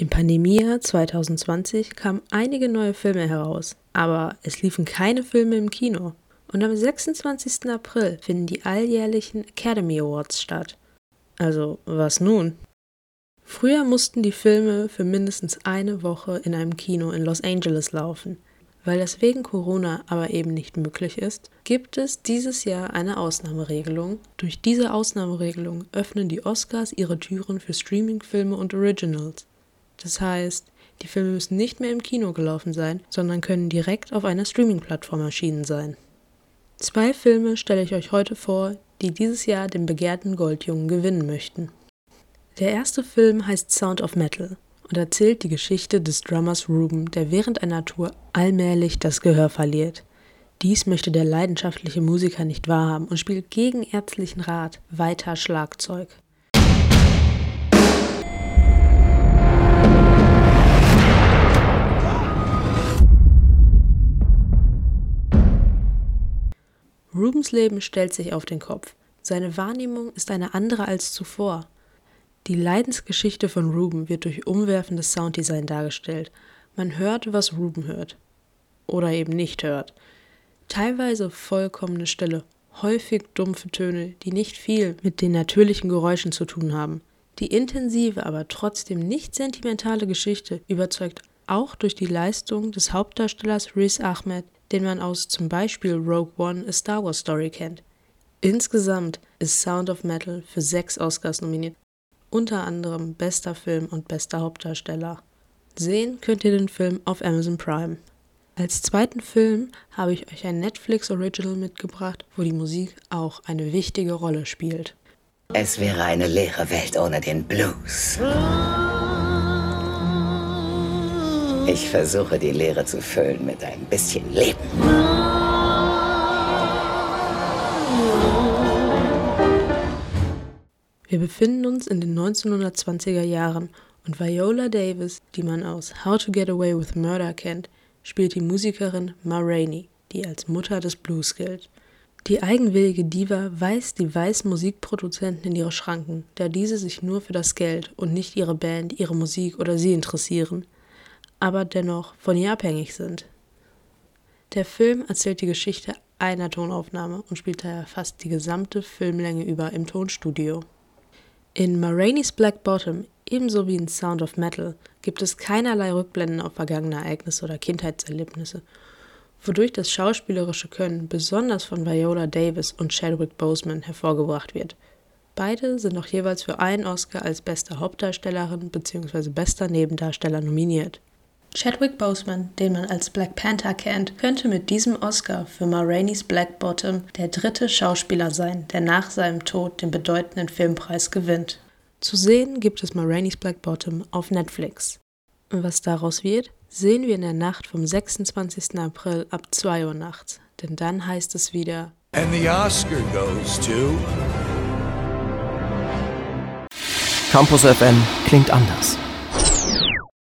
Im Pandemiejahr 2020 kamen einige neue Filme heraus, aber es liefen keine Filme im Kino. Und am 26. April finden die alljährlichen Academy Awards statt. Also, was nun? Früher mussten die Filme für mindestens eine Woche in einem Kino in Los Angeles laufen. Weil das wegen Corona aber eben nicht möglich ist, gibt es dieses Jahr eine Ausnahmeregelung. Durch diese Ausnahmeregelung öffnen die Oscars ihre Türen für Streaming-Filme und Originals. Das heißt, die Filme müssen nicht mehr im Kino gelaufen sein, sondern können direkt auf einer Streaming-Plattform erschienen sein. Zwei Filme stelle ich euch heute vor, die dieses Jahr den begehrten Goldjungen gewinnen möchten. Der erste Film heißt Sound of Metal und erzählt die Geschichte des Drummers Ruben, der während einer Tour allmählich das Gehör verliert. Dies möchte der leidenschaftliche Musiker nicht wahrhaben und spielt gegen ärztlichen Rat weiter Schlagzeug. Rubens Leben stellt sich auf den Kopf. Seine Wahrnehmung ist eine andere als zuvor. Die Leidensgeschichte von Ruben wird durch umwerfendes Sounddesign dargestellt. Man hört, was Ruben hört. Oder eben nicht hört. Teilweise vollkommene Stille, häufig dumpfe Töne, die nicht viel mit den natürlichen Geräuschen zu tun haben. Die intensive, aber trotzdem nicht sentimentale Geschichte überzeugt auch durch die Leistung des Hauptdarstellers Riz Ahmed, den man aus zum Beispiel Rogue One A Star Wars Story kennt. Insgesamt ist Sound of Metal für sechs Oscars nominiert, unter anderem bester Film und bester Hauptdarsteller. Sehen könnt ihr den Film auf Amazon Prime. Als zweiten Film habe ich euch ein Netflix Original mitgebracht, wo die Musik auch eine wichtige Rolle spielt. Es wäre eine leere Welt ohne den Blues. Ich versuche die Leere zu füllen mit ein bisschen Leben. Wir befinden uns in den 1920er Jahren und Viola Davis, die man aus How to Get Away with Murder kennt, spielt die Musikerin Ma Rainey, die als Mutter des Blues gilt. Die eigenwillige Diva weist die weißen Musikproduzenten in ihre Schranken, da diese sich nur für das Geld und nicht ihre Band, ihre Musik oder sie interessieren aber dennoch von ihr abhängig sind. Der Film erzählt die Geschichte einer Tonaufnahme und spielt daher fast die gesamte Filmlänge über im Tonstudio. In Marainis Black Bottom, ebenso wie in Sound of Metal, gibt es keinerlei Rückblenden auf vergangene Ereignisse oder Kindheitserlebnisse, wodurch das schauspielerische Können besonders von Viola Davis und Chadwick Boseman hervorgebracht wird. Beide sind auch jeweils für einen Oscar als beste Hauptdarstellerin bzw. bester Nebendarsteller nominiert. Chadwick Boseman, den man als Black Panther kennt, könnte mit diesem Oscar für Ma Rainey's Black Bottom der dritte Schauspieler sein, der nach seinem Tod den bedeutenden Filmpreis gewinnt. Zu sehen gibt es Ma Rainey's Black Bottom auf Netflix. Und was daraus wird, sehen wir in der Nacht vom 26. April ab 2 Uhr nachts. Denn dann heißt es wieder And the Oscar goes to Campus FM klingt anders.